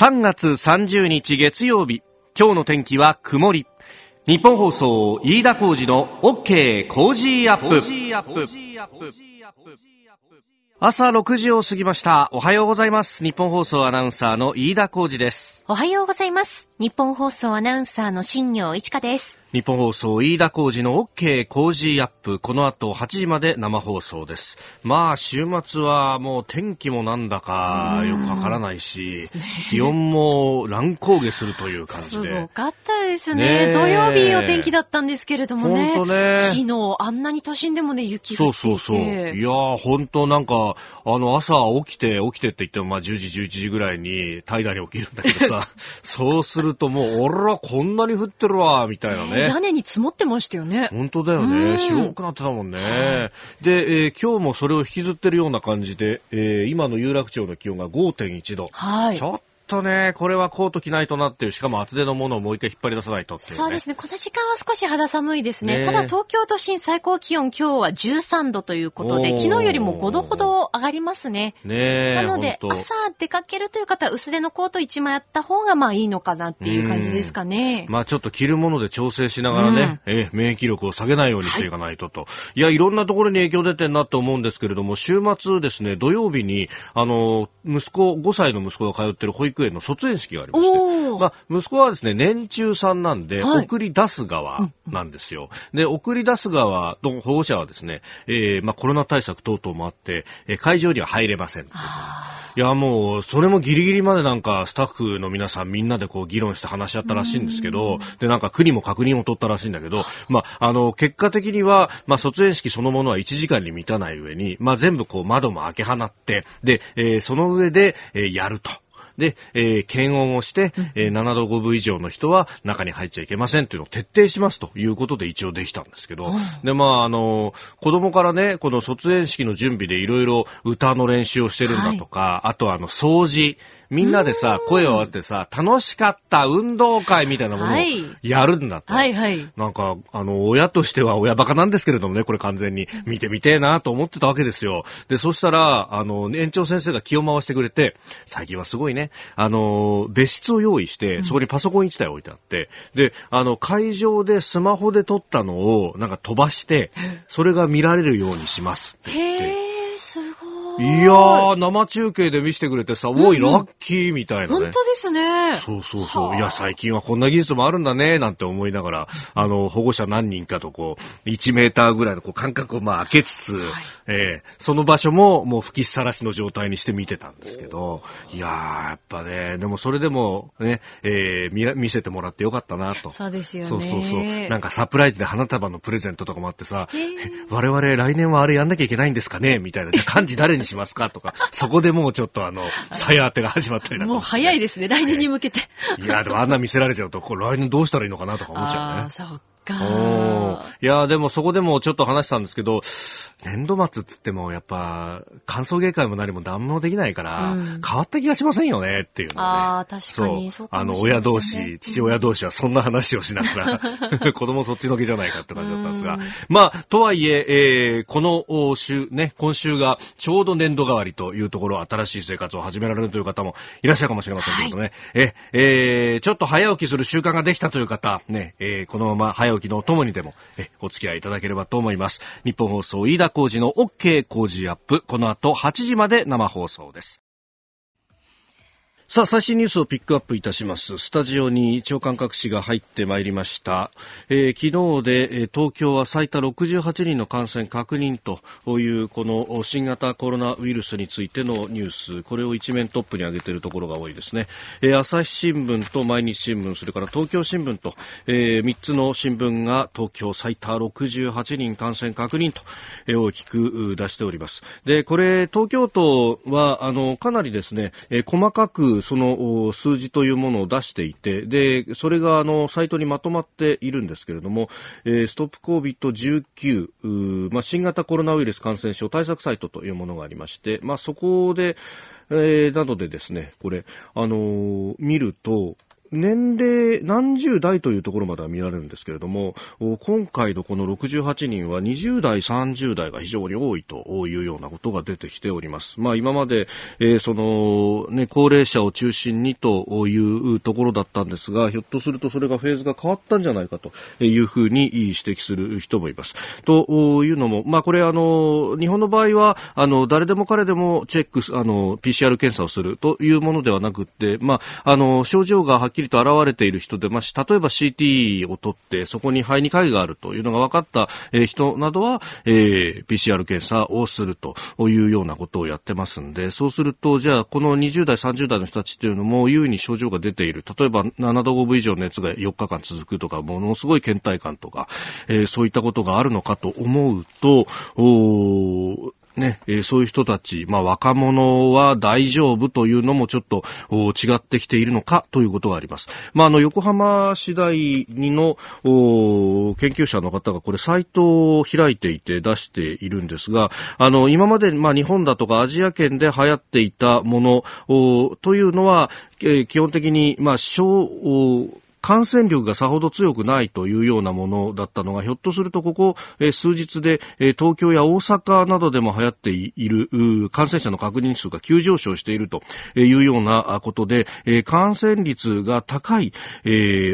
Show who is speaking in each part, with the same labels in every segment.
Speaker 1: 3月30日月曜日今日の天気は曇り。ニッポン放送飯田浩司の OK Cozy up。朝6時を過ぎました。おはようございます。ニッポン放送アナウンサーの飯田浩司です。
Speaker 2: おはようございます。ニッポン放送アナウンサーの新行市佳です。
Speaker 1: ニッポン放送飯田浩司の OK Cozy up。この後8時まで生放送です。まあ、週末はもう天気もなんだかよくわからないし、気温も乱高下するという感じ
Speaker 2: すご
Speaker 1: で。
Speaker 2: かったです
Speaker 1: ね
Speaker 2: ね。
Speaker 1: え
Speaker 2: 土曜日お天気だったんですけれどもね。
Speaker 1: ほんとね
Speaker 2: 昨日あんなに都心でもね、雪
Speaker 1: そう
Speaker 2: 降っていて。
Speaker 1: そうそう。いやー、ほんとなんか、あの、朝起きて、起きてって言っても、まあ、10時、11時ぐらいに平らに起きるんだけどさ、そうするともう、おら、こんなに降ってるわ、みたいなね。
Speaker 2: 屋根に積もってましたよね。
Speaker 1: 本当だよ
Speaker 2: う
Speaker 1: ね。
Speaker 2: ん
Speaker 1: 白くなってたもんね。で、えー今日もそれを引きずってるような感じで、えー今の有楽町の気温が5.1度。
Speaker 2: はい
Speaker 1: ち。ょっとね、これはコート着ないとなっていう、しかも厚手のものをもう一回引っ張り出さないとっていう、ね。
Speaker 2: そうですね。この時間は少し肌寒いですね。
Speaker 1: ね
Speaker 2: ただ東京都心最高気温今日は13度ということで、昨日よりも5度ほど上がりますね。
Speaker 1: ねえ。
Speaker 2: なので、朝出かけるという方は薄手のコート1枚あった方がまあいいのかなっていう感じですかね。
Speaker 1: まあちょっと着るもので調整しながらね、えー免疫力を下げないようにしていかないとと。い、や、いろんなところに影響出てんなって思うんですけれども、週末ですね、土曜日に、あの、息子、5歳の息子が通ってる保育園の卒園式がありまして。まあ、息子はですね、年中さんなんで、
Speaker 2: はい
Speaker 1: 送り出す側なんですよ。で、送り出す側の保護者はですね、えーまあ、コロナ対策等々もあって、えー会場には入れません。
Speaker 2: あ
Speaker 1: いや、もう、それもギリギリまでなんか、スタッフの皆さんみんなでこう議論して話し合ったらしいんですけど、で、なんか国も確認を取ったらしいんだけど、まあ、あの、結果的には、まあ、卒園式そのものは1時間に満たない上に、まあ、全部こう窓も開け放って、で、えーその上で、えーやると。で、えー検温をして、えー7度5分以上の人は中に入っちゃいけませんっていうのを徹底しますということで一応できたんですけど、で、まあ、あの、子供からね、この卒園式の準備でいろいろ歌の練習をしてるんだとか、あとはあの、掃除、みんなでさ、声を合わせてさ、楽しかった運動会みたいなものを
Speaker 2: はい
Speaker 1: やるんだと。
Speaker 2: はいはい。
Speaker 1: なんか、あの、親としては親バカなんですけれどもね、これ完全に見てみてえなと思ってたわけですよ。で、そしたら、あの、園長先生が気を回してくれて、最近はすごいね、あの、別室を用意して、そこにパソコン1台置いてあって、で、あの、会場でスマホで撮ったのを、なんか飛ばして、それが見られるようにしますって言って。
Speaker 2: へー、すごい。
Speaker 1: いやー、生中継で見せてくれてさ、おい、ラッキーみたいなね。
Speaker 2: 本当ですね。
Speaker 1: そうそうそう。
Speaker 2: はあ
Speaker 1: いや、最近はこんな技術もあるんだね、なんて思いながら、あの、保護者何人かとこう、1メーターぐらいのこう間隔をまあ開けつつ、えーその場所ももう吹きさらしの状態にして見てたんですけど、いやー、やっぱね、でもそれでもね、えー見ら見せてもらってよかったなと。
Speaker 2: そうですよね。
Speaker 1: そうそうそう。なんかサプライズで花束のプレゼントとかもあってさ、
Speaker 2: へー
Speaker 1: え我々来年はあれやんなきゃいけないんですかね？みたいな。じゃあ漢字誰にしますか？とか、そこでもうちょっとあの、さや当てが始まったりなんか
Speaker 2: もう早いですね。来年に向けて。
Speaker 1: いや、でもあんな見せられちゃうと、これ来年どうしたらいいのかなとか思っちゃうね。
Speaker 2: あか。
Speaker 1: ー。いや、でもそこでもちょっと話したんですけど、年度末っつってもやっぱ、歓送迎会も何も何もできないから、
Speaker 2: うん。
Speaker 1: 変わった気がしませんよねっていうのをね。
Speaker 2: ああ、確かに、そう。か
Speaker 1: あの、親同士、父親同士はそんな話をしながら、子供そっちのけじゃないかって感じだったんですが。
Speaker 2: うん、
Speaker 1: まあ、とはいえ、えーこのお週、ね、今週がちょうど年度代わりというところ、新しい生活を始められるという方もいらっしゃるかもしれませんけれどね、え、えーちょっと早起きする習慣ができたという方、ね、えーこのまま早起きのお供にでも、え、お付き合いいただければと思います。日本放送、飯田浩二の OK 工事アップ、この後8時まで生放送です。さあ、最新ニュースをピックアップいたします。スタジオに長官各紙が入ってまいりました。えー昨日で、えー東京は最多68人の感染確認という、この新型コロナウイルスについてのニュース、これを一面トップに上げているところが多いですね。えー朝日新聞と毎日新聞、それから東京新聞と、え3つの新聞が東京最多68人感染確認と、えー大きく出しております。で、これ、東京都は、あの、かなりですね、えー細かくその数字というものを出していて、で、それがあの、サイトにまとまっているんですけれども、えーストップ COVID-19、まあ、新型コロナウイルス感染症対策サイトというものがありまして、まあ、そこで、えーなどでですね、これ、あのー見ると、年齢、何十代というところまでは見られるんですけれども、今回のこの68人は20代、30代が非常に多いというようなことが出てきております。まあ今まで、えー、その、ね、高齢者を中心にというところだったんですが、ひょっとするとそれがフェーズが変わったんじゃないかというふうに指摘する人もいます。というのも、まあこれあの、日本の場合は、あの、誰でも彼でもチェック、あの、PCR 検査をするというものではなくて、まあ、あの、症状がはっきりと現れている人で、まあ、例えば CT を取って、そこに肺に影があるというのが分かった人などは、えー、PCR 検査をするというようなことをやってますんで、そうすると、じゃあ、この20代、30代の人たちっていうのも、優位に症状が出ている。例えば、7度5分以上の熱が4日間続くとか、ものすごい倦怠感とか、えー、そういったことがあるのかと思うと、おね、えー、そういう人たち、まあ若者は大丈夫というのもちょっと違ってきているのかということがあります。まああの横浜市大にの研究者の方がこれサイトを開いていて出しているんですが、あの今までまあ日本だとかアジア圏で流行っていたものというのは、えー、基本的にまあ小感染力がさほど強くないというようなものだったのが、ひょっとするとここ、数日で、東京や大阪などでも流行っている感染者の確認数が急上昇しているというようなことで、感染率が高い、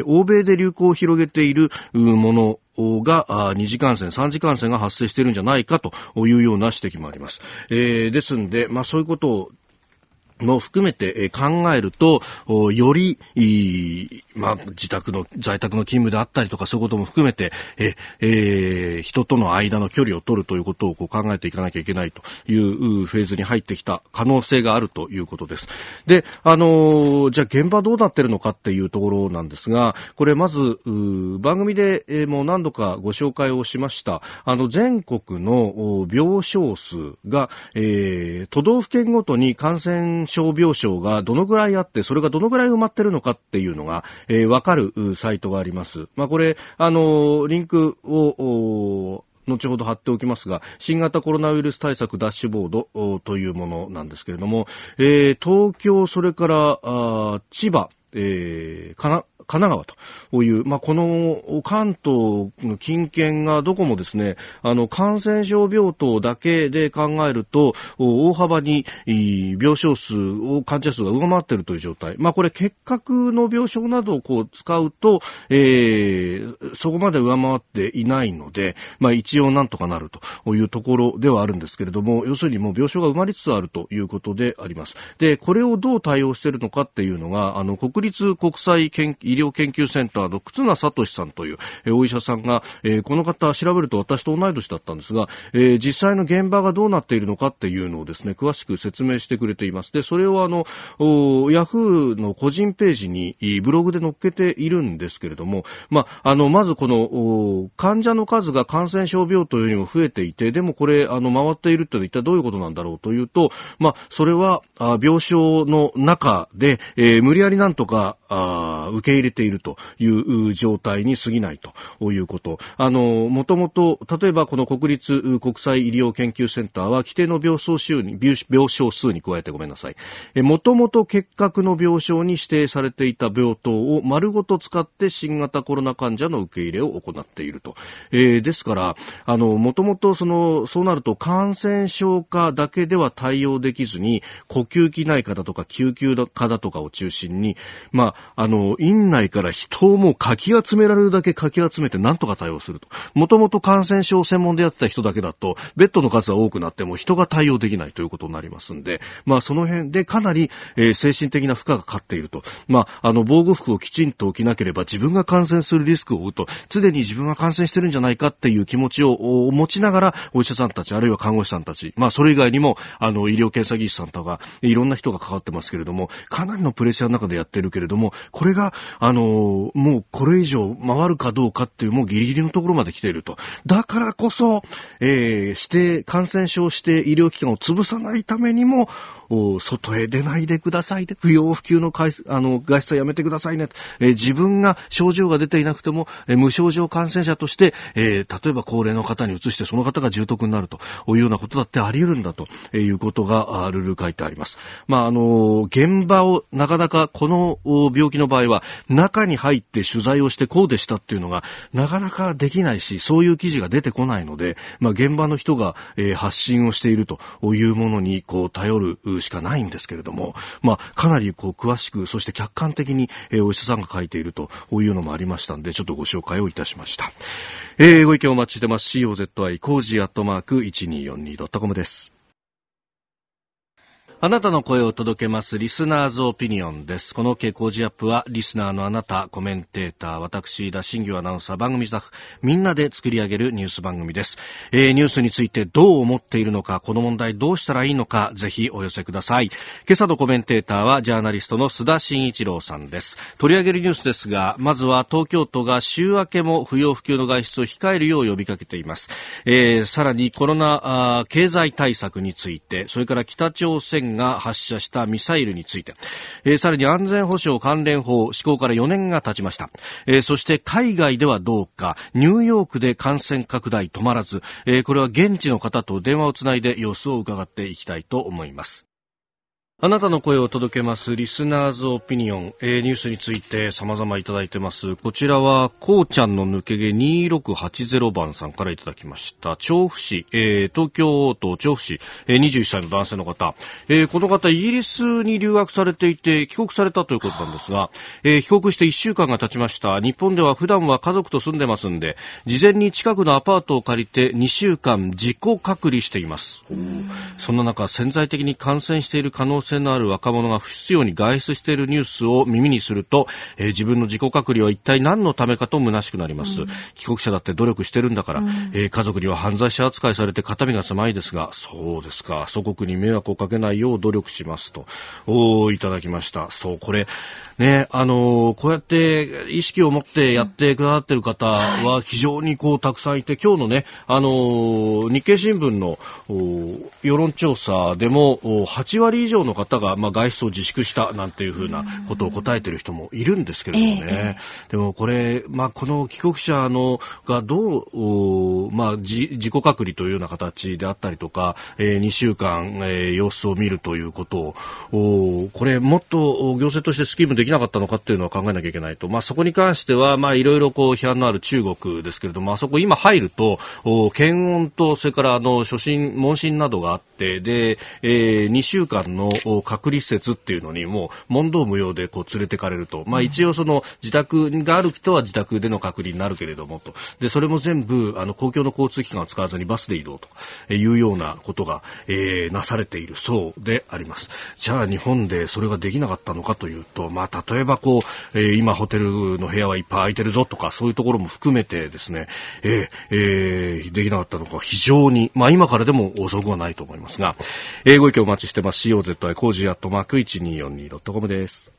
Speaker 1: 欧米で流行を広げているものが、二次感染、三次感染が発生しているんじゃないかというような指摘もあります。えー、ですんで、まあそういうことをも含めて考えると、より、まあ、自宅の、在宅の勤務であったりとかそういうことも含めて、え、えー、人との間の距離を取るということをこう考えていかなきゃいけないというフェーズに入ってきた可能性があるということです。で、あのー、じゃあ現場どうなってるのかっていうところなんですが、これまず、番組で、えー、もう何度かご紹介をしました、あの、全国の病床数が、えー、都道府県ごとに感染症病床がどのぐらいあって、それがどのぐらい埋まってるのかっていうのが、えー、わかるサイトがあります。まあ、これ、あの、リンクを、後ほど貼っておきますが、新型コロナウイルス対策ダッシュボードというものなんですけれども、えー、東京、それからあ千葉、えー、神奈川という、まあ、この関東の近県がどこもですね、あの、感染症病棟だけで考えると、大幅に病床数を、患者数が上回っているという状態。まあ、これ結核の病床などをこう使うと、えー、そこまで上回っていないので、まあ、一応なんとかなるというところではあるんですけれども、要するにもう病床が埋まりつつあるということであります。で、これをどう対応しているのかっていうのが、あの、国立国際研医療研究センターの忽那聡さんという、え、お医者さんが、え、この方調べると私と同い年だったんですが、え、実際の現場がどうなっているのかっていうのをですね、詳しく説明してくれています。で、それをあの、ヤフーの個人ページにブログで載っけているんですけれども、まあ、の、まずこの、患者の数が感染症病棟よりも増えていて、でもこれ、あの、回っているってのは一体どういうことなんだろうというと、まあ、それは、あ病床の中で、えー、無理やりなんとか、あ受け入れているという状態に過ぎないということ。あの、もともと、例えばこの国立国際医療研究センターは規定の病床数に、病床数に加えてごめんなさい。えもともと結核の病床に指定されていた病棟を丸ごと使って新型コロナ患者の受け入れを行っていると。えー、ですから、あの、もともとその、そうなると感染症科だけでは対応できずに、呼吸器内科だとか救急科だとかを中心に、まあ、あの、院内から人をもうかき集められるだけかき集めて何とか対応すると。もともと感染症専門でやってた人だけだと、ベッドの数は多くなっても人が対応できないということになりますんで、まあその辺でかなり、えー、精神的な負荷がかかっていると。まあ、あの、防護服をきちんと着なければ自分が感染するリスクを負うと、常に自分が感染してるんじゃないかっていう気持ちを持ちながら、お医者さんたち、あるいは看護師さんたち、まあそれ以外にも、あの、医療検査技師さんとか、いろんな人が関わってますけれども、かなりのプレッシャーの中でやってるけれども、これが、あの、もうこれ以上回るかどうかっていうもうギリギリのところまで来ていると。だからこそ、えー、指定、感染症指定医療機関を潰さないためにも、外へ出ないでくださいね。不要不急のあの外出はやめてくださいね。えー、自分が症状が出ていなくても、えー、無症状感染者として、えー、例えば高齢の方に移してその方が重篤になるというようなことだってあり得るんだということがルール書いてあります。まあ、あの、現場をなかなかこの病気の場合は中に入って取材をしてこうでしたっていうのがなかなかできないし、そういう記事が出てこないので、まあ、現場の人が、え発信をしているというものにこう頼るしかないんですけれども、まあ、かなりこう詳しく、そして客観的に、えお医者さんが書いているというのもありましたんで、ちょっとご紹介をいたしました。えー、ご意見お待ちしてます。COZY コージアットマーク 1242.com です。あなたの声を届けますリスナーズオピニオンです。この傾向ジアップはリスナーのあなた、コメンテーター、私、田新業アナウンサー、番組スタッフ、みんなで作り上げるニュース番組です。えー、ニュースについてどう思っているのか、この問題どうしたらいいのか、ぜひお寄せください。今朝のコメンテーターはジャーナリストの須田慎一郎さんです。取り上げるニュースですが、まずは東京都が週明けも不要不急の外出を控えるよう呼びかけています。えー、さらにコロナ経済対策について、それから北朝鮮が発射したミサイルについて、えー、さらに安全保障関連法施行から4年が経ちました、えー、そして海外ではどうか。ニューヨークで感染拡大止まらず、えー、これは現地の方と電話をつないで様子を伺っていきたいと思います。あなたの声を届けますリスナーズオピニオン、えー、ニュースについて様々いただいてます。こちらは、こうちゃんの抜け毛2680番さんからいただきました。調布市、えー、東京都調布市、えー、21歳の男性の方、えー、この方イギリスに留学されていて帰国されたということなんですが、えー、帰国して1週間が経ちました。日本では普段は家族と住んでますんで、事前に近くのアパートを借りて2週間自己隔離しています。そんな中、潜在的に感染している可能性性のある若者が不必要に外出しているニュースを耳にすると、えー、自分の自己隔離は一体何のためかと虚しくなります、うん、帰国者だって努力してるんだから、うん、えー、家族には犯罪者扱いされて肩身が狭いですがそうですか。祖国に迷惑をかけないよう努力しますと。おいただきました。そうこれねあのー、こうやって意識を持ってやってくださっている方は非常にこうたくさんいて今日のねあの日経新聞の世論調査でも8割以上の方が、まあ、外出を自粛したなんていうふうなことを答えている人もいるんですけれどもね、えー、でもこれ、まあ、この帰国者のがどう、まあ、自己隔離というような形であったりとか、えー、2週間、えー、様子を見るということを、これもっと行政としてスキームできなかったのかっていうのは考えなきゃいけないと、まあ、そこに関しては、まあ、いろいろこう批判のある中国ですけれども、あそこ今入ると、検温と、それからあの、初診、問診などがあって、で、えー、2週間の隔離施設っていうのにもう問答無用でこう連れてかれると、まあ、一応その自宅がある人は自宅での隔離になるけれどもと。でそれも全部あの公共の交通機関を使わずにバスで移動と。いうようなことが、えー、なされているそうであります。じゃあ日本でそれができなかったのかというと、まあ、例えばこう、えー、今ホテルの部屋はいっぱい空いてるぞとかそういうところも含めてですね、えーえー、できなかったのか非常に、まあ、今からでも遅くはないと思いますが、えー、ご意見お待ちしてます。Co COZY 工事アットマーク 1242.com です。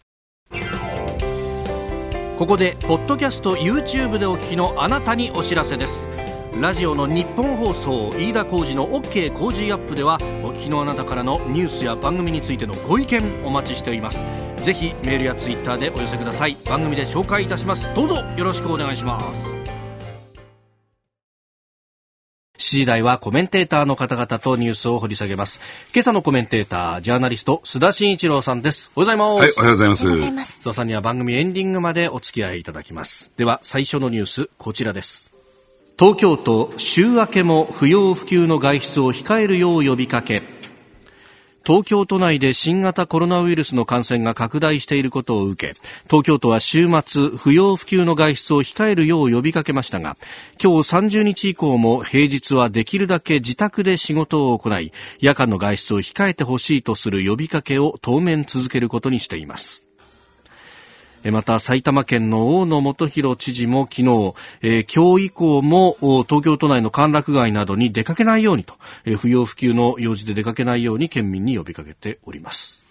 Speaker 1: ここでポッドキャスト YouTube でお聞きのあなたにお知らせです。ラジオの日本放送飯田浩司の OK 工事アップではお聞きのあなたからのニュースや番組についてのご意見お待ちしております。ぜひメールやツイッターでお寄せください。番組で紹介いたします。どうぞよろしくお願いします。7時台はコメンテーターの方々とニュースを掘り下げます。今朝のコメンテーター、ジャーナリスト、須田慎一郎さんです。おはようございます。
Speaker 3: はい、おはようございます。おはようございます。
Speaker 1: 須田さんには番組エンディングまでお付き合いいただきます。では、最初のニュース、こちらです。東京都、週明けも不要不急の外出を控えるよう呼びかけ、東京都内で新型コロナウイルスの感染が拡大していることを受け東京都は週末不要不急の外出を控えるよう呼びかけましたが今日30日以降も平日はできるだけ自宅で仕事を行い夜間の外出を控えてほしいとする呼びかけを当面続けることにしています。また埼玉県の大野元弘知事も昨日、えー、今日以降も東京都内の歓楽街などに出かけないようにと、えー、不要不急の用事で出かけないように県民に呼びかけております。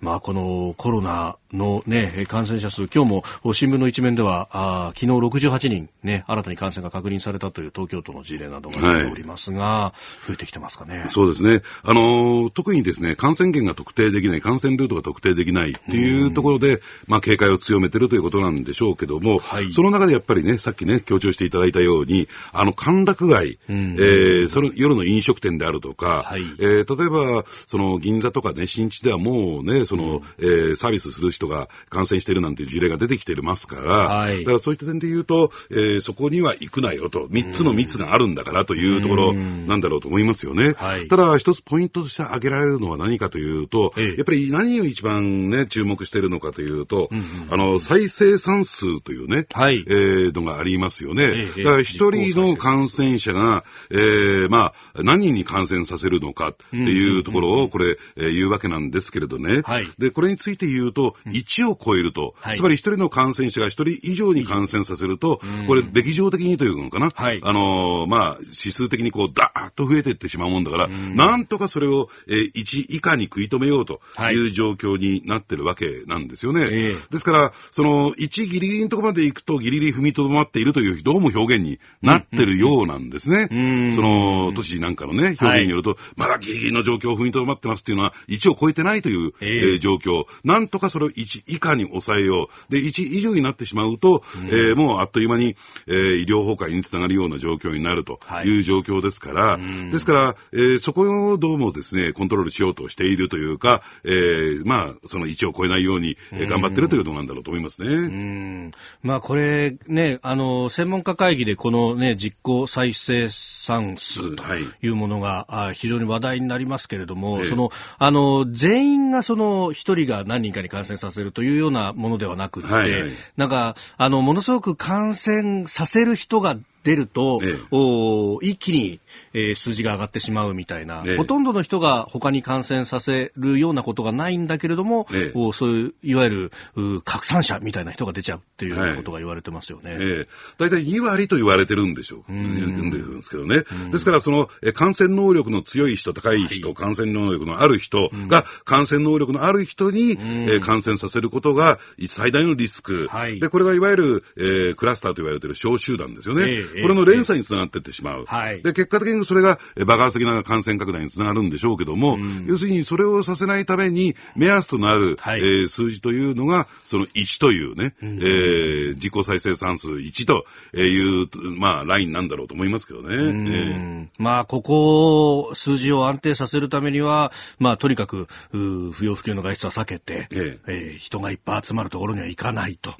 Speaker 1: まあ、このコロナのね、感染者数、今日も新聞の一面では、あ昨日68人ね、新たに感染が確認されたという東京都の事例などが出ておりますが、はい、増えてきてますかね。
Speaker 3: そうですね。あのー、特にですね、感染源が特定できない、感染ルートが特定できないっていうところで、まあ、警戒を強めてるということなんでしょうけども、はい、その中でやっぱりね、さっきね、強調していただいたように、あの、歓楽街、えー、その夜の飲食店であるとか、はい、えー、例えば、その、銀座とかね、新地ではもうね、その、えー、サービスする人が感染しているなんていう事例が出てきてますから、はい、だからそういった点で言うと、えー、そこには行くなよと、3つの密があるんだからというところなんだろうと思いますよね。はい、ただ、一つポイントとして挙げられるのは何かというと、ええ、やっぱり何を一番ね、注目しているのかというと、うんうん、あの、再生産数というね、はい、えー、のがありますよね。え、だから一人の感染者が、えー、まあ、何人に感染させるのかっていうところを、これ、えー、言うわけなんですけれどね。はい、で、これについて言うと、1を超えると、はい、つまり一人の感染者が一人以上に感染させると、これ、べき上的にというのかな、はい、あのー、まあ、指数的にこう、だーっと増えていってしまうもんだから、なんとかそれを、えー、1以下に食い止めようとい。う状況になってるわけなんですよね。はい、ですから、その、1ギリギリのところまで行くと、ギリギリ踏みとどまっているという、どうも表現になってるようなんですね。その、都市なんかのね、表現によると、はい、まだギリギリの状況を踏みとどまってますっていうのは、1を超えてないという、えー、えー、状況。なんとかそれを1以下に抑えよう。で、1以上になってしまうと、えー、もうあっという間に、えー、医療崩壊につながるような状況になるという状況ですから、はい、ですから、えー、そこをどうもですね、コントロールしようとしているというか、えー、まあ、その1を超えないように、えー、頑張ってるということなんだろうと思いますね。うん。
Speaker 1: まあ、これ、ね、あの、専門家会議でこのね、実効再生産数というものが、はい、非常に話題になりますけれども、その、あの、全員がその、一人が何人かに感染させるというようなものではなくて、はいはい、なんか、あの、ものすごく感染させる人が出ると、ええ、お一気に、えー、数字が上がってしまうみたいな、え、ほとんどの人が他に感染させるようなことがないんだけれども、おそういういわゆる拡散者みたいな人が出ちゃうっていうようなことが言われてますよね。
Speaker 3: 大体、2割と言われてるんでしょう。うんですけどね。ですから、その、え感染能力の強い人、高い人、はい、感染能力のある人が、感染能力のある人に、え感染させることが最大のリスク。はい、で、これがいわゆる、えー、クラスターと言われている小集団ですよね。これの連鎖につながっていってしまう。はい、で、結果的にそれが爆発的な感染拡大につながるんでしょうけども、うん、要するにそれをさせないために目安となる、はい、えー、数字というのが、その1というね、うん、えー、自己再生産数1という、まあ、ラインなんだろうと思いますけどね。え
Speaker 1: ー、まあ、ここ、数字を安定させるためには、まあ、とにかく、不要不急の外出は避けて、えー、えー、人がいっぱい集まるところには行かないと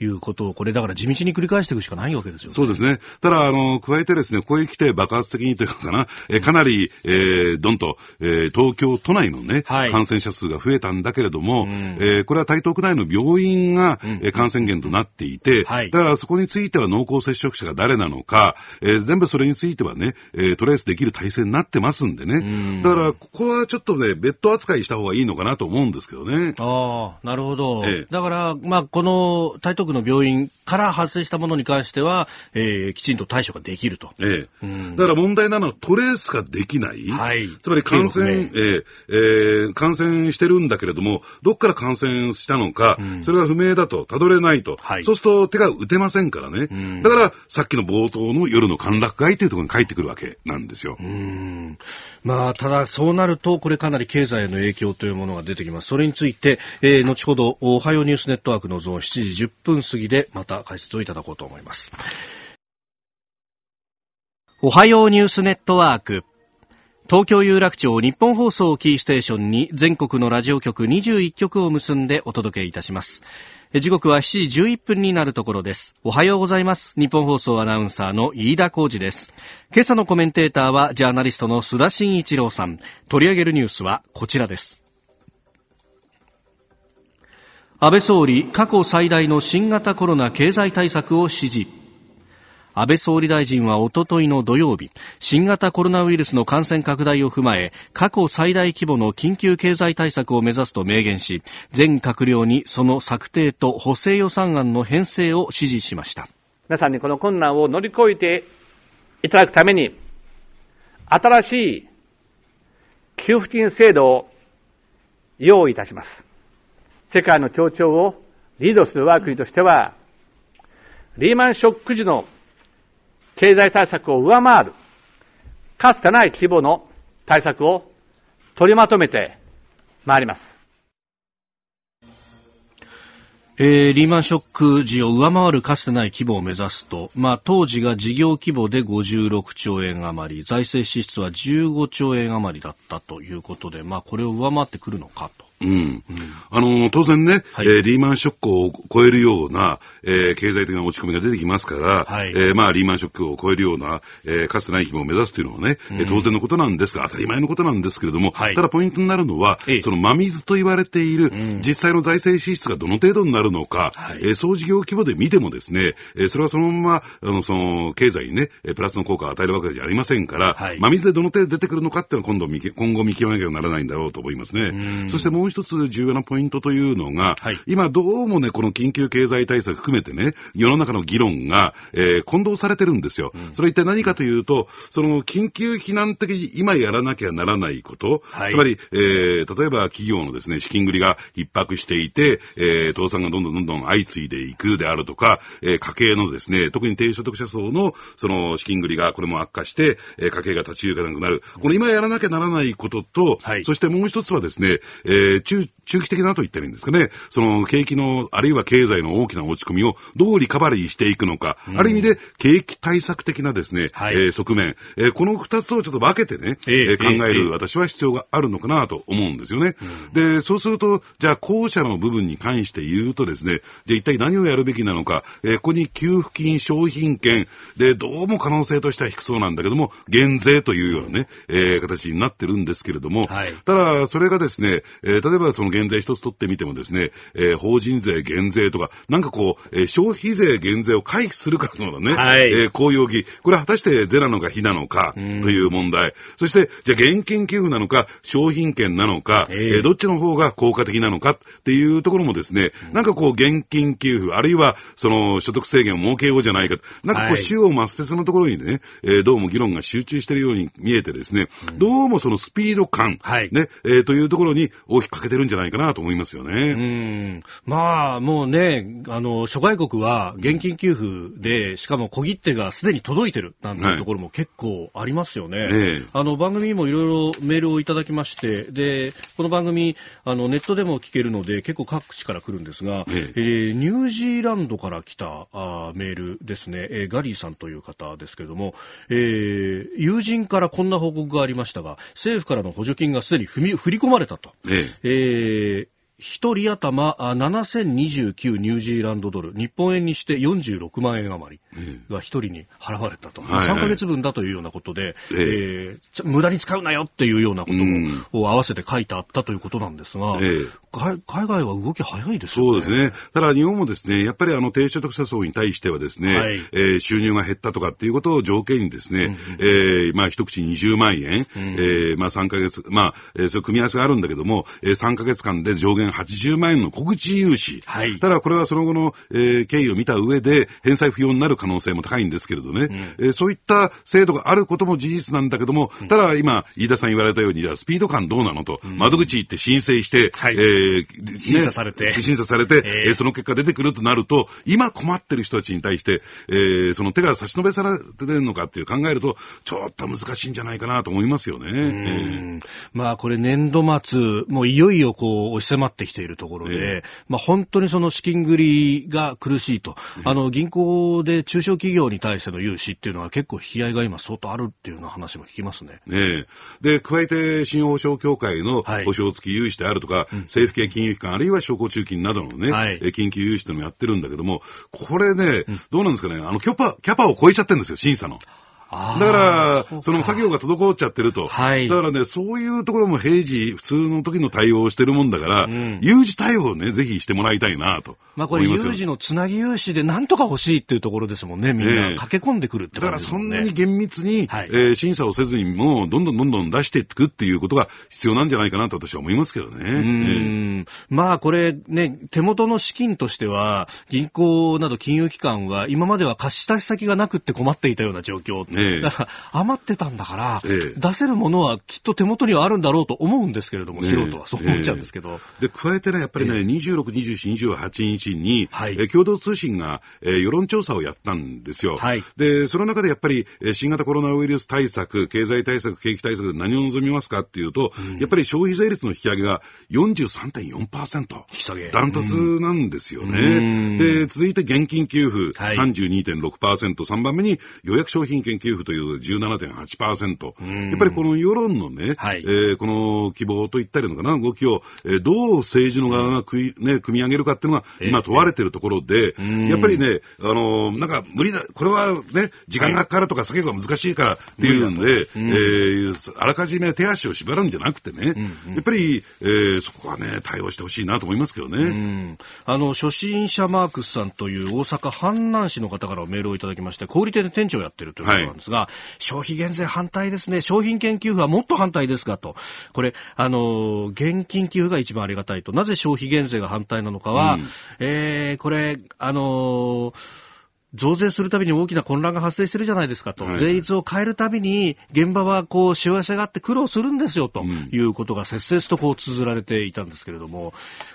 Speaker 1: いうことを、これだから地道に繰り返していくしかないわけですよね。
Speaker 3: そうですね。ただ、あの、加えてですね、ここへ来て爆発的にというかな、えかなり、えー、どんと、えー、東京都内のね、はい、感染者数が増えたんだけれども、うん、えー、これは台東区内の病院が、うん、え感染源となっていて、はい、だからそこについては濃厚接触者が誰なのか、えー、全部それについてはね、えー、トレースできる体制になってますんでね、うん、だからここはちょっとね、別途扱いした方がいいのかなと思うんですけどね。
Speaker 1: ああ、なるほど。ええ、だから、まあ、この台東区の病院から発生したものに関しては、えー、きちんと対処ができると。
Speaker 3: ええ。うん、だから問題なのはトレースができない。はい。つまり感染、えー、えー、感染してるんだけれども、どっから感染したのか、うん、それが不明だと、たどれないと。はい。そうすると手が打てませんからね。うん、だから、さっきの冒頭の夜の歓楽街というところに帰ってくるわけなんですよ。うん。
Speaker 1: まあ、ただ、そうなると、これかなり経済への影響というものが出てきます。それについて、えー、後ほど、おはようニュースネットワークのゾーン7時10分過ぎで、また解説をいただこうと思います。おはようニュースネットワーク。東京有楽町日本放送キーステーションに全国のラジオ局21局を結んでお届けいたします。時刻は7時11分になるところです。おはようございます。日本放送アナウンサーの飯田浩二です。今朝のコメンテーターはジャーナリストの須田慎一郎さん。取り上げるニュースはこちらです。安倍総理、過去最大の新型コロナ経済対策を指示。安倍総理大臣はおとといの土曜日、新型コロナウイルスの感染拡大を踏まえ、過去最大規模の緊急経済対策を目指すと明言し、全閣僚にその策定と補正予算案の編成を指示しました。
Speaker 4: 皆さんにこの困難を乗り越えていただくために、新しい給付金制度を用意いたします。世界の協調をリードする我が国としては、リーマンショック時の経済対策を上回る、かつてない規模の対策を取りまとめてまいります。
Speaker 1: えー、リーマンショック時を上回るかつてない規模を目指すと、まあ、当時が事業規模で56兆円余り、財政支出は15兆円余りだったということで、まあ、これを上回ってくるのかと。
Speaker 3: うん。あの、当然ね、はい、えー、リーマンショックを超えるような、えー、経済的な落ち込みが出てきますから、はい、えー、まあ、リーマンショックを超えるような、えー、かつてない規模を目指すというのはね、うん、当然のことなんですが、当たり前のことなんですけれども、はい、ただポイントになるのは、その真水と言われている、実際の財政支出がどの程度になるのか、はい、えー、総事業規模で見てもですね、えー、それはそのまま、あの、その、経済にね、プラスの効果を与えるわけじゃありませんから、はい、真水でどの程度出てくるのかっていうのは今度見、今後見極めなきゃならないんだろうと思いますね。そしてもう一つ重要なポイントというのが、はい、今どうもね、この緊急経済対策含めてね、世の中の議論が、えー、混同されてるんですよ。うん、それは一体何かというと、その緊急避難的に今やらなきゃならないこと、はい、つまり、えー、例えば企業のですね、資金繰りが逼迫していて、えー、倒産がどんどんどんどん相次いでいくであるとか、えー、家計のですね、特に低所得者層のその資金繰りがこれも悪化して、えー、家計が立ち行かなくなる。この今やらなきゃならないことと、はい、そしてもう一つはですね、えー、中、中期的なと言ったらいいんですかね、その景気の、あるいは経済の大きな落ち込みをどうリカバリーしていくのか、うん、ある意味で景気対策的なですね、はい、えー、側面、えー、この二つをちょっと分けてね、えー、考える、私は必要があるのかなと思うんですよね。うん、で、そうすると、じゃあ後者の部分に関して言うとですね、じゃあ一体何をやるべきなのか、えー、ここに給付金、商品券、で、どうも可能性としては低そうなんだけども、減税というようなね、えー、形になってるんですけれども、はい、ただ、それがですね、えー、例えばその減税一つ取ってみてもですね、えー、法人税減税とか、なんかこう、えー、消費税減税を回避するかのようなね、はい、えー、公用儀、これは果たして税なのか非なのかという問題。そして、じゃあ現金給付なのか、商品券なのか、えー、どっちの方が効果的なのかっていうところもですね、なんかこう、現金給付、あるいは、その、所得制限を設けようじゃないか。なんかこう、主要末節のところにね、えー、どうも議論が集中しているように見えてですね、どうもそのスピード感、はい、ね、えー、というところに大きく欠けてるんじゃないかなと思いますよね。う
Speaker 1: ん。まあ、もうね、あの、諸外国は現金給付で、しかも小切手がすでに届いてるなんていうところも結構ありますよね。はい、あの、番組にもいろいろメールをいただきまして、で、この番組、あの、ネットでも聞けるので、結構各地から来るんですが、ええー、ニュージーランドから来たあメールですね、えー、ガリーさんという方ですけれども、えー、友人からこんな報告がありましたが、政府からの補助金がすでに振り込まれたと。えええー一人頭7029ニュージーランドドル、日本円にして46万円余りが一人に払われたと、うん3ヶ月分だというようなことで、ええ。ー、無駄に使うなよっていうようなことを合わせて書いてあったということなんですが、え海外は動き早いです
Speaker 3: よね。そうですね。ただ日本もですね、やっぱりあの低所得者層に対してはですね、はい、えー、収入が減ったとかっていうことを条件にですね、うん、えー、まあ一口20万円、うん、えー、まあ3ヶ月、まあ、えー、そういう組み合わせがあるんだけども、えー、3ヶ月間で上限80万円の小口融資。はい。ただこれはその後の、えー、経緯を見た上で、返済不要になる可能性も高いんですけれどね、うん、えー、そういった制度があることも事実なんだけども、ただ今、飯田さん言われたように、スピード感どうなのと、窓口行って申請して、はい、え
Speaker 1: ー、審査されて、
Speaker 3: ね、審査されて、えー、その結果出てくるとなると、今困ってる人たちに対して、えー、その手が差し伸べされてるのかっていう考えると、ちょっと難しいんじゃないかなと思いますよね。え
Speaker 1: ー、まあこれ年度末、もういよいよこう押し迫ってきているところで、えー、まあ本当にその資金繰りが苦しいと、あの銀行で中小企業に対しての融資っていうのは結構引き合いが今相当あるっていうような話も聞きますね。
Speaker 3: ねで、加えて信用保証協会の保証付き融資であるとか、はい、政府系金融機関、あるいは商工中金などのね、はい、緊急融資というのをやってるんだけども、これね、うん、どうなんですかね、あの、キャパ、キャパを超えちゃってるんですよ、審査の。だから、その作業が滞っちゃってると。はい。だからね、そういうところも平時、普通の時の対応をしてるもんだから、うん、有事対応をね、ぜひしてもらいたいなと。
Speaker 1: まあこれ、有事のつなぎ融資でなんとか欲しいっていうところですもんね、みんな。駆け込んでくるって
Speaker 3: です、ね、だからそんなに厳密に、はい、えー、審査をせずにも、どんどんどんどん出していくっていうことが必要なんじゃないかなと私は思いますけどね。うん、
Speaker 1: えー、まあこれね、手元の資金としては、銀行など金融機関は今までは貸し出し先がなくって困っていたような状況ええ、だから余ってたんだから、え、出せるものはきっと手元にはあるんだろうと思うんですけれども、素人は。そう思っちゃうんですけど。
Speaker 3: で、加えてね、やっぱりね、26、27、28日に、はい、え共同通信が、えー、世論調査をやったんですよ。はい、で、その中でやっぱり、え新型コロナウイルス対策、経済対策、景気対策で何を望みますかっていうと、うん、やっぱり消費税率の引き上げが43.4%。引き下げ。ダントツなんですよね。で、続いて現金給付、はい、32.6%、3番目に予約商品券給付という17.8%。やっぱりこの世論のね、はい、えー、この希望といったりのかな、動きを、えー、どう政治の側が組,、ね、組み上げるかっていうのが今問われてるところで、えー、やっぱりね、あのー、なんか無理だ、これはね、時間がかかるとか作業が難しいからっていうんで、うん、えー、あらかじめ手足を縛るんじゃなくてね、うんうん、やっぱり、えー、そこはね、対応してほしいなと思いますけどね。
Speaker 1: あの、初心者マークスさんという大阪阪南市の方からメールをいただきまして、小売店で店長をやってるということなんですが、はい、消費減税反対ですね、商品券給付はもっと反対ですかと。これ、あの、現金給付が一番ありがたいと。なぜ消費減税が反対なのかは、うん、えー、これ、あの増税するたびに大きな混乱が発生してるじゃないですかと、はい、税率を変えるたびに現場はこう幸せがあって苦労するんですよということが切々とこう綴られていたんですけれども、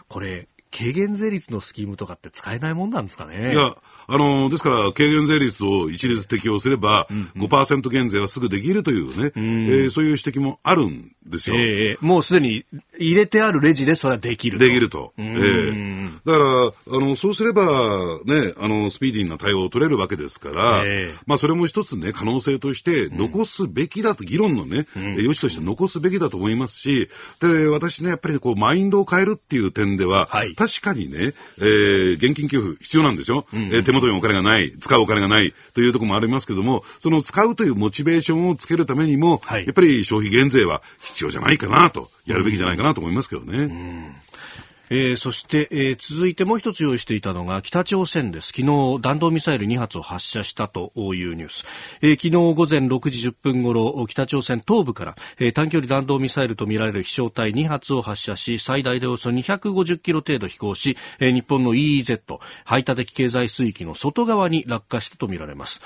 Speaker 1: これ、軽減税率のスキームとかって使えないもんなんですかね？
Speaker 3: いや、あの、ですから、軽減税率を一律適用すれば、うんうん、5%減税はすぐできるというね、うん、えー、そういう指摘もあるんですよ。
Speaker 1: えー、もうすでに入れてあるレジでそれはできる
Speaker 3: と。できると。えー、だから、あの、そうすれば、ね、あの、スピーディーな対応を取れるわけですから、えー、まあ、それも一つね、可能性として残すべきだと、議論のね、うん、余地として残すべきだと思いますし、で、私ね、やっぱりこう、マインドを変えるっていう点では、はい、確かにね、えー、現金給付必要なんですよ。うん、えー、手元にお金がない、使うお金がないというところもありますけども、その使うというモチベーションをつけるためにも、はい、やっぱり消費減税は必要じゃないかなと、やるべきじゃないかなと思いますけどね。うん
Speaker 1: えー、そして、えー、続いてもう一つ用意していたのが北朝鮮です。昨日弾道ミサイル2発を発射したというニュース。えー、昨日午前6時10分ごろ、北朝鮮東部から、えー、短距離弾道ミサイルとみられる飛翔体2発を発射し、最大でおよそ250キロ程度飛行し、えー、日本の EEZ、排他的経済水域の外側に落下したとみられます。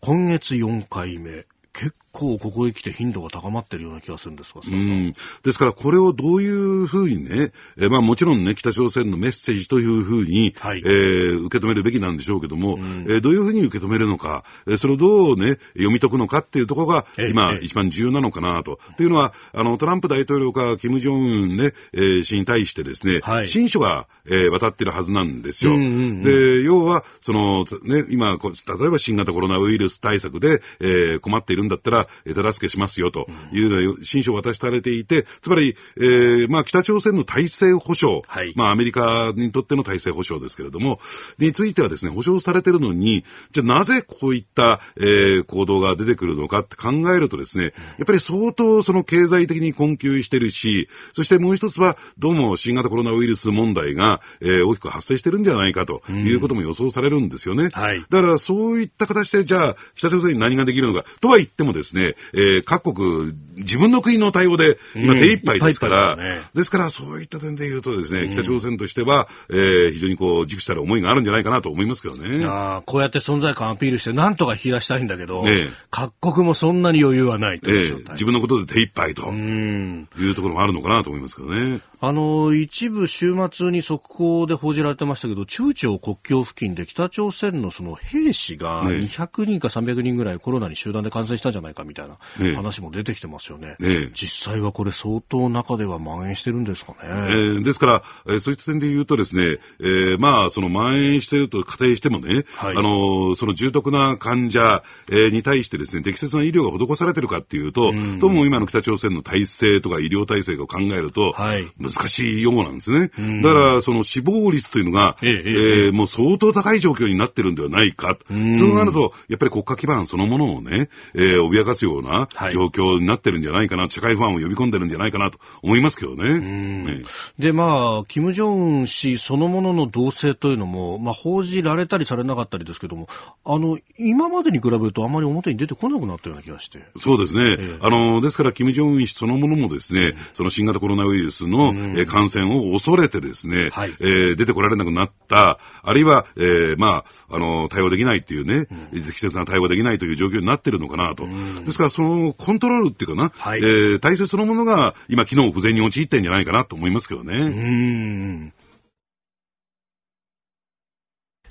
Speaker 1: 今月4回目。結構ここへ来て頻度が高まってるような気がするんですが、う
Speaker 3: ん。ですからこれをどういうふうにね、えまあもちろんね、北朝鮮のメッセージというふうに、はい、えー、受け止めるべきなんでしょうけども、うん、えー、どういうふうに受け止めるのか、えー、それをどうね、読み解くのかっていうところが、今、一番重要なのかなと。というのは、あの、トランプ大統領か、キム・ジョンウンね、えー、氏に対してですね、はい、新書が、えー、渡ってるはずなんですよ。うんうんうん、で、要は、その、ね、今、例えば新型コロナウイルス対策で、えー、困っているんだったら、手助けしますよというような新書を渡されていて、つまり、えー、まあ北朝鮮の体制保障、はい、まあアメリカにとっての体制保障ですけれども、についてはですね、保障されているのに、じゃあなぜこういった、えー、行動が出てくるのかって考えるとですね、やっぱり相当その経済的に困窮してるし、そしてもう一つは、どうも新型コロナウイルス問題が、えー、大きく発生してるんじゃないかということも予想されるんですよね。はい、だからそういった形で、じゃあ北朝鮮に何ができるのか、とは言ってもですね、えー、各国、自分の国の対応で、今手一杯ですから、うんね、ですからそういった点で言うとですね、北朝鮮としては、えー、非常にこう、熟したる思いがあるんじゃないかなと思いますけどね。
Speaker 1: あこうやって存在感アピールして、なんとか引き出したいんだけど、ね、各国もそんなに余裕はないと
Speaker 3: いう、えー、自分のことで手一杯というところもあるのかなと思いますけどね。
Speaker 1: あの、一部週末に速報で報じられてましたけど、中朝国境付近で北朝鮮のその兵士が200人か300人ぐらいコロナに集団で感染したんじゃないかみたいな話も出てきてますよね。ね実際はこれ相当中では蔓延してるんですかね。え
Speaker 3: ー、ですから、えー、そういった点で言うとですね、えー、まあ、その蔓延していると仮定してもね、はい、あの、その重篤な患者、えー、に対してですね、適切な医療が施されてるかっていうと、うん、どうも今の北朝鮮の体制とか医療体制を考えると、はい、難しいようなんですね。うん、だから、その死亡率というのが、えー、えー、もう相当高い状況になってるんではないか。そうなると、やっぱり国家基盤そのものをね、えー、脅かすような状況になってるんじゃないかな、はい、社会不安を呼び込んでるんじゃないかなと思いますけどね。ね。
Speaker 1: で、まあ、金正恩氏そのものの動静というのも、まあ、報じられたりされなかったりですけども、あの、今までに比べるとあまり表に出てこなくなったような気がして。
Speaker 3: そうですね。えー、あの、ですから、金正恩氏そのものもですね、その新型コロナウイルスの、え感染を恐れてですね、はい、えー、出てこられなくなった、あるいは、えー、まあ、あの、対応できないっていうね、うん、適切な対応できないという状況になってるのかなと。うん、ですから、そのコントロールっていうかな、はい、えー、体制そのものが今、機能不全に陥ってんじゃないかなと思いますけどね。うん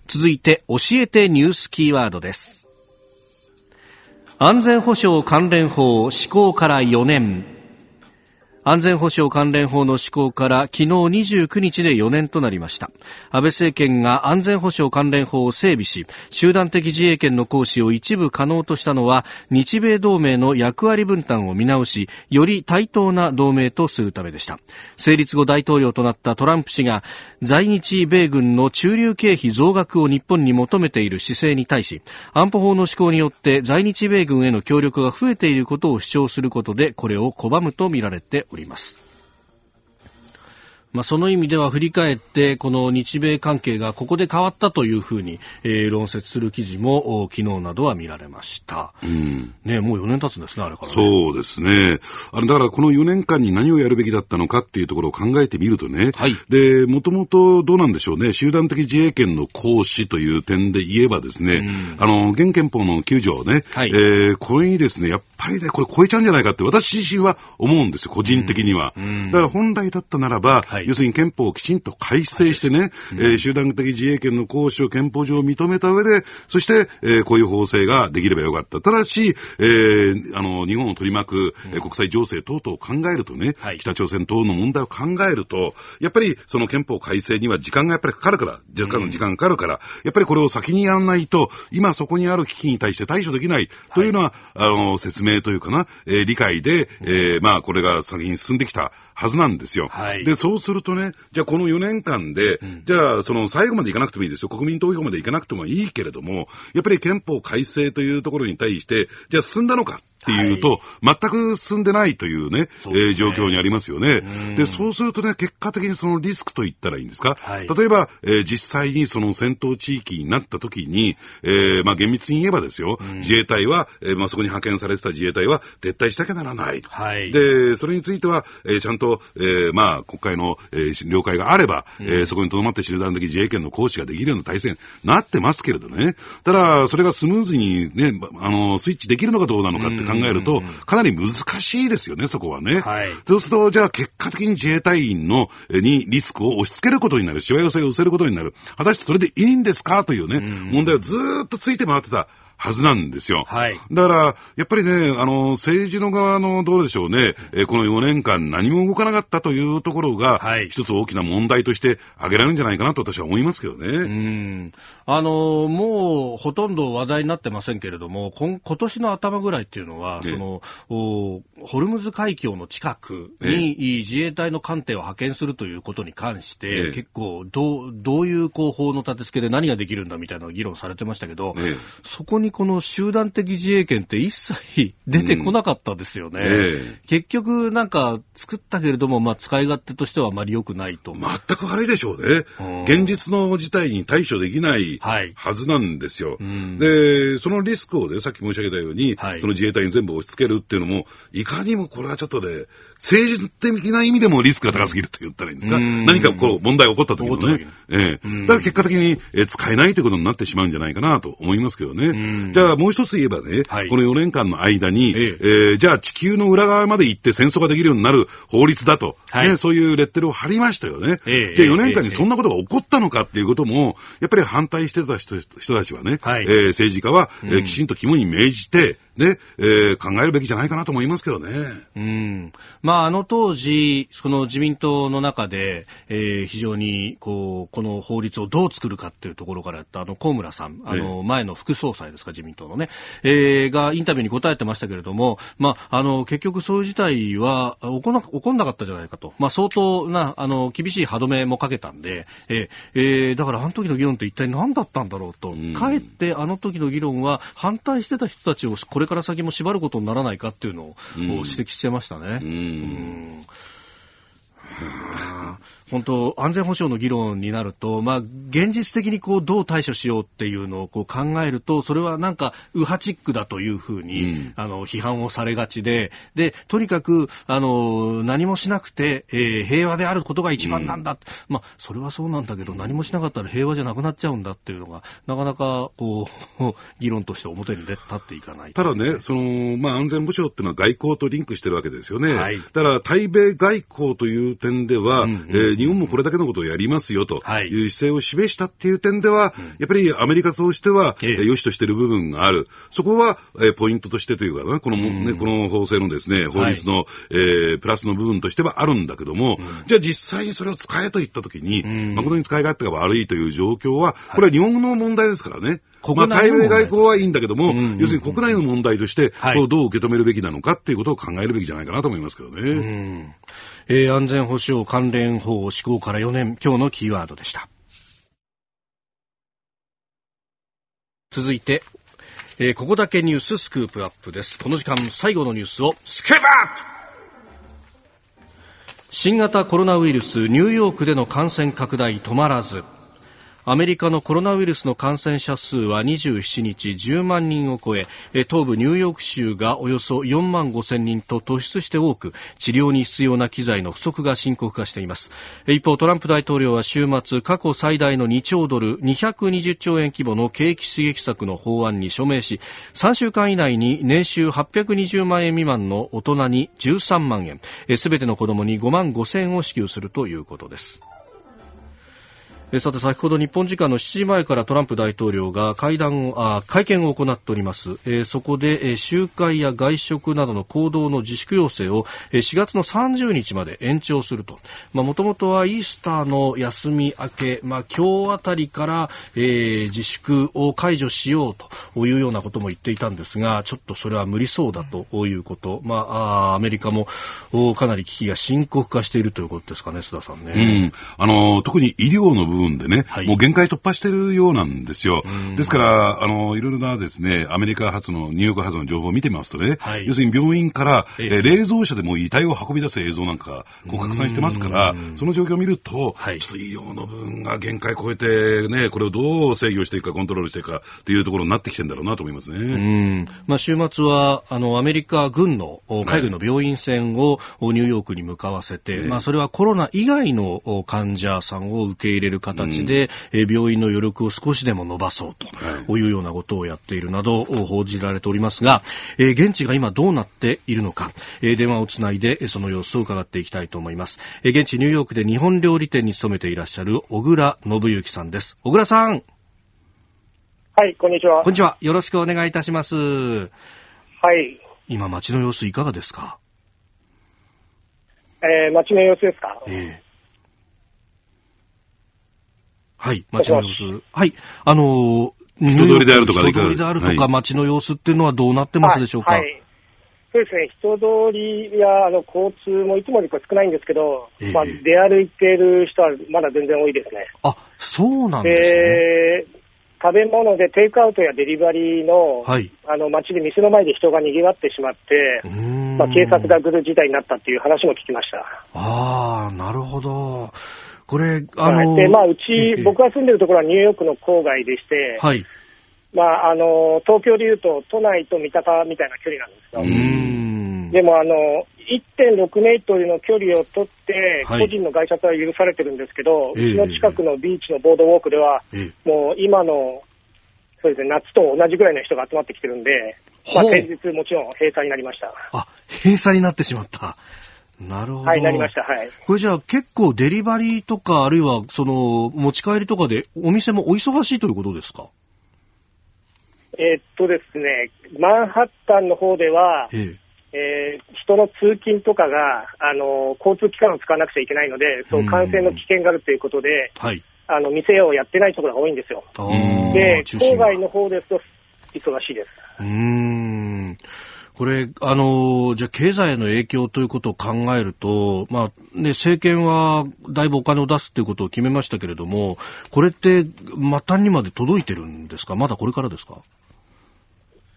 Speaker 1: 続いて、教えてニュースキーワードです。安全保障関連法施行から4年。安全保障関連法の施行から昨日29日で4年となりました安倍政権が安全保障関連法を整備し集団的自衛権の行使を一部可能としたのは日米同盟の役割分担を見直しより対等な同盟とするためでした成立後大統領となったトランプ氏が在日米軍の駐留経費増額を日本に求めている姿勢に対し安保法の施行によって在日米軍への協力が増えていることを主張することでこれを拒むとみられております。まあ、その意味では振り返ってこの日米関係がここで変わったというふうに、えー、論説する記事も昨日などは見られました、うん、ね、もう4年経つんですね、あれから、ね、
Speaker 3: そうですね。あれだからこの4年間に何をやるべきだったのかっていうところを考えてみるとね、はい、でもともとどうなんでしょうね、集団的自衛権の行使という点で言えばですね、うん、あの現憲法の9条ね、はい、えー、これにですねやっぱりね、これ超えちゃうんじゃないかって私自身は思うんですよ、個人的には。うん、だから本来だったならば、はい、要するに憲法をきちんと改正してね、うん、えー、集団的自衛権の行使を憲法上認めた上で、そして、えー、こういう法制ができればよかった。ただし、えー、あの、日本を取り巻く、えー、国際情勢等々を考えるとね、はい、北朝鮮等の問題を考えると、やっぱりその憲法改正には時間がやっぱりかかるから、若干の時間がかかるから、やっぱりこれを先にやらないと、今そこにある危機に対して対処できないというのは、はい、あの、説明というかな、えー、理解で、えー、まあ、これが先に進んできたはずなんですよ。はい、で、そうするとね、じゃあこの4年間で、うん、じゃあその最後までいかなくてもいいですよ。国民投票までいかなくてもいいけれども、やっぱり憲法改正というところに対して、じゃあ進んだのか。っていうと、はい、全く進んでないというね、ね。えー、状況にありますよね。で、そうするとね、結果的にそのリスクと言ったらいいんですか、はい、例えば、えー、実際にその戦闘地域になった時に、えー、まあ厳密に言えばですよ、自衛隊は、えー、まあそこに派遣されてた自衛隊は撤退しなきゃならない。はい、で、それについては、えー、ちゃんと、えー、まあ国会の、えー、了解があれば、うん、えー、そこに留まって集団的自衛権の行使ができるような体制になってますけれどね。ただ、それがスムーズにね、あの、スイッチできるのかどうなのかって考えると、かなり難しいですよね、そこはね。はい。そうすると、じゃあ結果的に自衛隊員の、にリスクを押し付けることになる、しわ寄せを寄せることになる。果たしてそれでいいんですか？というね、問題をずっとついて回ってた。はずなんですよ。はい。だから、やっぱりね、あの、政治の側のどうでしょうね、えー、この4年間何も動かなかったというところが、はい、一つ大きな問題として挙げられるんじゃないかなと私は思いますけどね。うん。
Speaker 1: あの、もうほとんど話題になってませんけれども、今今年の頭ぐらいっていうのは、ね、その、ホルムズ海峡の近くに、自衛隊の艦艇を派遣するということに関して、結構どう、どういうこう法の立て付けで何ができるんだみたいな議論されてましたけど、そこににこの集団的自衛権って一切出てこなかったですよね。うんえー、結局なんか作ったけれども、まあ使い勝手としてはあまり良くないと。
Speaker 3: 全く悪いでしょうね。うん、現実の事態に対処できないはずなんですよ。はいうん、で、そのリスクをね、さっき申し上げたように、はい、その自衛隊に全部押し付けるっていうのも、いかにもこれはちょっとね、政治的な意味でもリスクが高すぎると言ったらいいんですか？何かこう問題が起こった時のね。ええ。だから結果的に、え使えないということになってしまうんじゃないかなと思いますけどね。じゃあもう一つ言えばね、はい、この4年間の間に、ええ。えー、じゃあ地球の裏側まで行って戦争ができるようになる法律だと、はい、ね、そういうレッテルを貼りましたよね。えじゃあ4年間にそんなことが起こったのかっていうことも、やっぱり反対してた人人たちはね、はい、えー、政治家は、えー、きちんと肝に銘じて、ね、えー、考えるべきじゃないかなと思いますけどね。
Speaker 1: うん。まあ、あの当時、その自民党の中で、えー、非常に、こう、この法律をどう作るかっていうところからやった、あの、高村さん、あの、前の副総裁ですか、自民党のね、えー、がインタビューに答えてましたけれども、まあ、あの、結局そういう事態は起こな起こんなかったじゃないかと。まあ、相当な、あの、厳しい歯止めもかけたんで、えー、えー、だからあの時の議論って一体何だったんだろうと。かえってあの時の議論は反対してた人たちをこれから先も縛ることにならないかっていうのを指摘してましたね。うん本当、安全保障の議論になると、まあ、現実的にこうどう対処しようっていうのをこう考えると、それはなんか右派チックだというふうに、ん、あの批判をされがちで、でとにかくあの何もしなくて、えー、平和であることが一番なんだ、うん、まあ、それはそうなんだけど、何もしなかったら平和じゃなくなっちゃうんだっていうのが、なかなかこう 議論として表に出立っていかない。
Speaker 3: ただね、そのまあ、安全保障っていうのは外交とリンクしてるわけですよね。はい、だから対米外交という点では、うんうん、えー、日本もこれだけのことをやりますよという姿勢を示したっていう点では、やっぱりアメリカとしては、えー、良しとしている部分がある。そこは、えー、ポイントとしてというかな、この、ね、この法制のですね、法律の、はい、えー、プラスの部分としてはあるんだけども、うん、じゃあ実際にそれを使えと言ったときに、うん、誠に使い勝手が悪いという状況は、これは日本の問題ですからね。まあ、対米外交はいいんだけども、要するに国内の問題として、どう受け止めるべきなのかっていうことを考えるべきじゃないかなと思いますけどね。
Speaker 1: えー、安全保障関連法施行から4年、今日のキーワードでした。続いて、えー、ここだけニューススクープアップです。この時間最後のニュースをスクープアップ新型コロナウイルスニューヨークでの感染拡大止まらずアメリカのコロナウイルスの感染者数は27日10万人を超え東部ニューヨーク州がおよそ4万5千人と突出して多く治療に必要な機材の不足が深刻化しています。一方トランプ大統領は週末過去最大の2兆ドル220兆円規模の景気刺激策の法案に署名し3週間以内に年収820万円未満の大人に13万円すべての子どもに5万5千円を支給するということです。えさて先ほど日本時間の7時前からトランプ大統領が会談あ会見を行っております、えー、そこで、え、集会や外食などの行動の自粛要請を、え、4月の30日まで延長すると。もともとはイースターの休み明け、まあ、今日あたりから、えー、自粛を解除しようというようなことも言っていたんですがちょっとそれは無理そうだということ、まあ、あアメリカもかなり危機が深刻化しているということですかね須田さんね、
Speaker 3: うん、あの特に医療の部分でね、はい、もう限界突破してるようなんですよ。ですから、あの、いろいろなですね、アメリカ発の、ニューヨーク発の情報を見てみますとね、はい、要するに病院から、えー、冷蔵車でも遺体を運び出す映像なんか、こう拡散してますから、その状況を見ると、はい、ちょっと医療の部分が限界超えて、ね、これをどう制御していくか、コントロールしていくかっていうところになってきてるんだろうなと思いますね。う
Speaker 1: ん。まあ、週末は、あの、アメリカ軍の海軍の病院船をニューヨークに向かわせて、まあ、それはコロナ以外の患者さんを受け入れる形で、えー、病院の余力を少しでも伸ばそうというようなことをやっているなど報じられておりますが、えー、現地が今どうなっているのか、えー、電話をつないでその様子を伺っていきたいと思います。えー、現地ニューヨークで日本料理店に勤めていらっしゃる小倉信之さんです。小倉さん。
Speaker 5: はい、こんにちは。
Speaker 1: こんにちは。よろしくお願いいたします。は
Speaker 5: い。
Speaker 1: 今街の様子いかがですか？
Speaker 5: えー、街の様子ですか？
Speaker 1: ええはい、街の様子。はい、あの
Speaker 3: ー、人通りであるとか、
Speaker 1: 人通りであるとか、街の様子っていうのはどうなってますでしょうか、はいはい、
Speaker 5: そうですね、人通りやあの交通もいつもより少ないんですけど、えー、まあ、出歩いてる人はまだ全然多いですね。
Speaker 1: あ、そうなんですね。
Speaker 5: 食べ物でテイクアウトやデリバリーの、はい、あの街で店の前で人が賑わってしまって、まあ、警察が来る事態になったっていう話も聞きました。
Speaker 1: ああ、なるほど。これ、
Speaker 5: あのー、で、まあ、うち、僕が住んでるところはニューヨークの郊外でして、はい。まあ、あの、東京でいうと、都内と三鷹みたいな距離なんですよ。うんでも、あの、1.6メートルの距離を取って、個人の外出は許されてるんですけど、はい、うちの近くのビーチのボードウォークでは、えー、もう今の、そうですね、夏と同じぐらいの人が集まってきてるんで、まあ、先日もちろん閉鎖になりました。
Speaker 1: あ、閉鎖になってしまった。なるほど。
Speaker 5: はい、なりました。はい。
Speaker 1: これじゃあ結構デリバリーとか、あるいはその持ち帰りとかでお店もお忙しいということですか？
Speaker 5: えー、っとですね、マンハッタンの方では、ええー、人の通勤とかが、あの、交通機関を使わなくちゃいけないので、そう感染の危険があるということで、はい、あの、店をやってないところが多いんですよ。で、郊外の方ですと、忙しいです。
Speaker 1: うん。これ、あの、じゃあ経済への影響ということを考えると、まあ、ね、政権はだいぶお金を出すということを決めましたけれども、これって末端にまで届いてるんですか？まだこれからですか？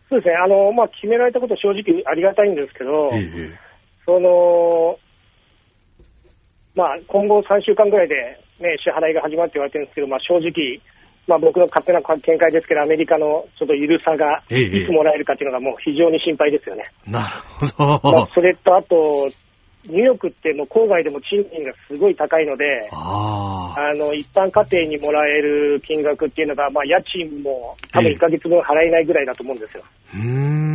Speaker 5: そうですね。あの、まあ、決められたこと正直ありがたいんですけど、ええ、その、まあ、今後3週間ぐらいで、ね、支払いが始まって言われてるんですけど、まあ、正直、まあ、僕の勝手な見解ですけど、アメリカのちょっと緩さがいつもらえるかというのがもう非常に心配ですよね。
Speaker 1: なるほど。ま
Speaker 5: あ、それと、あと、ニューヨークってもう郊外でも賃金がすごい高いので、
Speaker 1: あ
Speaker 5: の一般家庭にもらえる金額っていうのが、まあ、家賃も多分1ヶ月分払えないぐらいだと思うんですよ。
Speaker 1: えうん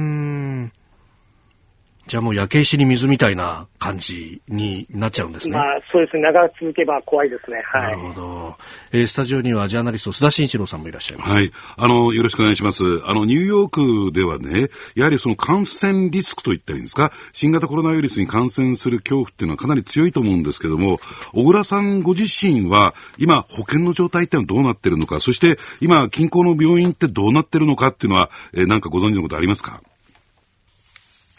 Speaker 1: じゃあもう焼け石に水みたいな感じになっちゃうんですね。
Speaker 5: まあそうですね。長く続けば怖いですね。はい。
Speaker 1: なるほど。えー、スタジオにはジャーナリスト須田慎一郎さんもいらっしゃいます。
Speaker 3: はい。あの、よろしくお願いします。あの、ニューヨークではね、やはりその感染リスクといったらいいんですか、新型コロナウイルスに感染する恐怖っていうのはかなり強いと思うんですけども、小倉さんご自身は今保険の状態ってのはどうなってるのか、そして今近郊の病院ってどうなってるのかっていうのは、えー、なんかご存知のことありますか？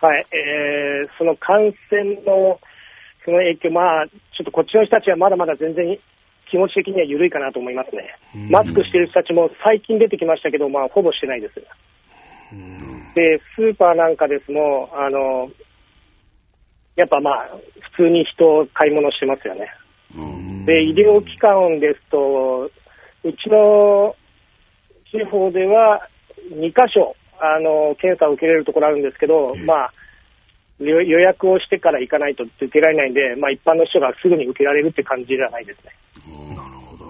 Speaker 5: はい、えー、その感染のその影響、まあ、ちょっとこっちの人たちはまだまだ全然気持ち的には緩いかなと思いますね。マスクしてる人たちも最近出てきましたけど、まあ、ほぼしてないです。で、スーパーなんかですも、あの、やっぱまあ、普通に人買い物してますよね。で、医療機関ですと、うちの地方では2箇所、あの、検査を受けれるところあるんですけど、まあ、予約をしてから行かないと受けられないんで、まあ、一般の人がすぐに受けられるって感じじゃないですね。
Speaker 1: なるほど。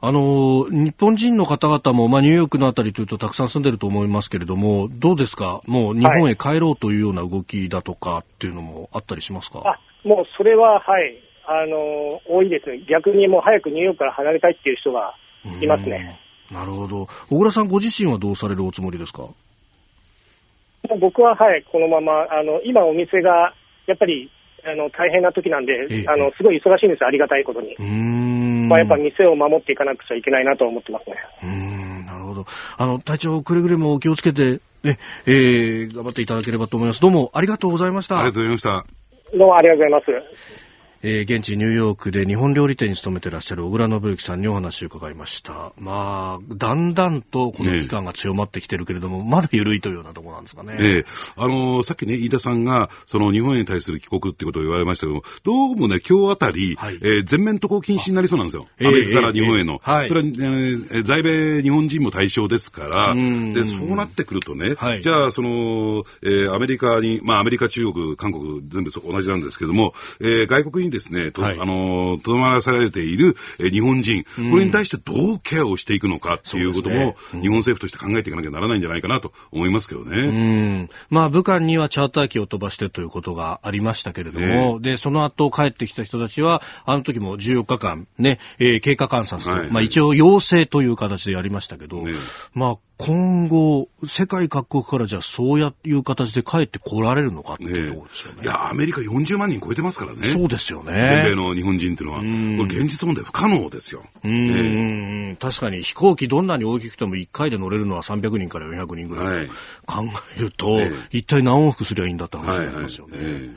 Speaker 1: あの、日本人の方々も、まあ、ニューヨークのあたりというとたくさん住んでると思いますけれども、どうですか？もう日本へ帰ろうというような動きだとかっていうのもあったりしますか、
Speaker 5: あ、もうそれは、はい、あの、多いですね。逆にもう早くニューヨークから離れたいっていう人がいますね。
Speaker 1: なるほど。小倉さんご自身はどうされるおつもりですか？
Speaker 5: 僕は、はい、このまま、あの、今お店が、やっぱり、あの、大変な時なんで、ええ、あの、すごい忙しいんですよ、ありがたいことに。まあ、やっぱ店を守っていかなくちゃいけないなと思ってますね。
Speaker 1: うん、なるほど。あの、体調くれぐれもお気をつけて、ね、えー、頑張っていただければと思います。どうもありがとうございました。
Speaker 3: ありがとうございました。
Speaker 5: どうもありがとうございます。
Speaker 1: えー、現地ニューヨークで日本料理店に勤めていらっしゃる小倉信之さんにお話を伺いました。まあ、だんだんとこの期間が強まってきてるけれども、まだ緩いというようなところなんですかね。
Speaker 3: ええあのー、さっきね、飯田さんが、その日本へに対する帰国ってことを言われましたけども、どうもね、今日あたり、はい、えー、全面渡航禁止になりそうなんですよ。アメリカから日本への。はい、それは、えー、在米日本人も対象ですから、で、そうなってくるとね、はい、じゃあ、その、えー、アメリカに、まあ、アメリカ、中国、韓国、全部同じなんですけども、えー、外国にですね、はい、あのの、とどまらされている、え日本人、これに対してどうケアをしていくのかっていうことも、ね。うん、日本政府として考えていかなきゃならないんじゃないかなと思いますけどね。う
Speaker 1: ん。まあ、武漢にはチャーター機を飛ばしてということがありましたけれども、で、その後帰ってきた人たちは、あの時も14日間ね、えー、経過観察、はい、まあ一応要請という形でやりましたけど、ね、まあ今後、世界各国からじゃあそういう形で帰ってこられるのかっていうところですよね。
Speaker 3: いや、アメリカ40万人超えてますからね。
Speaker 1: そうですよね。
Speaker 3: 全米の日本人っていうのは、これ現実問題不可能ですよ。
Speaker 1: うん、ね、確かに飛行機どんなに大きくても1回で乗れるのは300人から400人ぐらい、考えると、一体何往復すりゃいいんだって話になりますよね。はいはいうん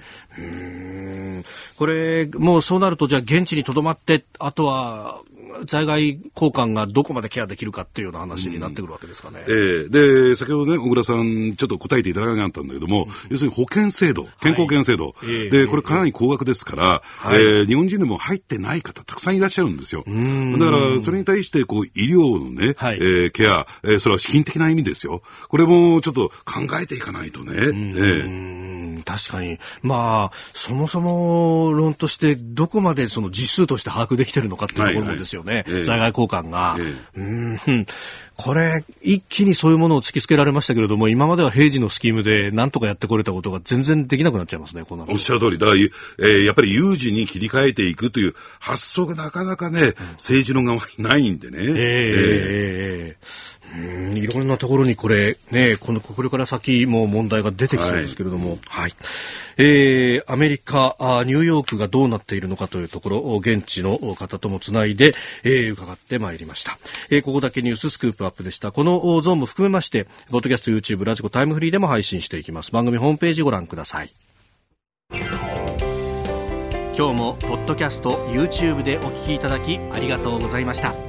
Speaker 1: これ、もうそうなると、じゃあ現地にとどまって、あとは在外交換がどこまでケアできるかっていうような話になってくるわけですかね。
Speaker 3: うん、ええ。ー、で、先ほどね、小倉さん、ちょっと答えていただかなかったんだけども、うん、要するに保険制度、健康保険制度、はい、で、これかなり高額ですから、はい、えー、日本人でも入ってない方、たくさんいらっしゃるんですよ。だから、それに対して、こう、医療のね、はい、えー、ケア、えー、それは資金的な意味ですよ。これもちょっと考えていかないとね。
Speaker 1: ええ、確かに。まそもそも論として、どこまでその実数として把握できてるのかっていうところもですよね。はいはい、在外交換が。ええ、うん。これ、一気にそういうものを突きつけられましたけれども、今までは平時のスキームでなんとかやってこれたことが全然できなくなっちゃいますね、この。
Speaker 3: おっしゃる通り。だ。から、えー、やっぱり有事に切り替えていくという発想がなかなかね、政治の側にないんでね。え、
Speaker 1: え。ー、え。ー、うん、いろんなところにこれ、ね、この、これから先も問題が出てきそうですけれども、はい、はいえー、アメリカあ、ニューヨークがどうなっているのかというところ、現地の方ともつないで、えー、伺ってまいりました。えー、ここだけニューススクープアップでした。このゾーンも含めまして、ポッドキャスト、YouTube、ラジコ、タイムフリーでも配信していきます。番組ホームページご覧ください。今日もポッドキャスト YouTube でお聞きいただきありがとうございました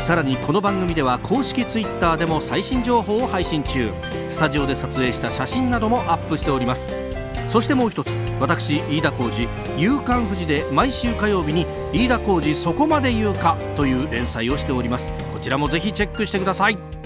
Speaker 1: さらにこの番組では公式 Twitter でも最新情報を配信中。スタジオで撮影した写真などもアップしております。そしてもう一つ私飯田浩司「夕刊富士」で毎週火曜日に「飯田浩司そこまで言うか」という連載をしております。こちらもぜひチェックしてください。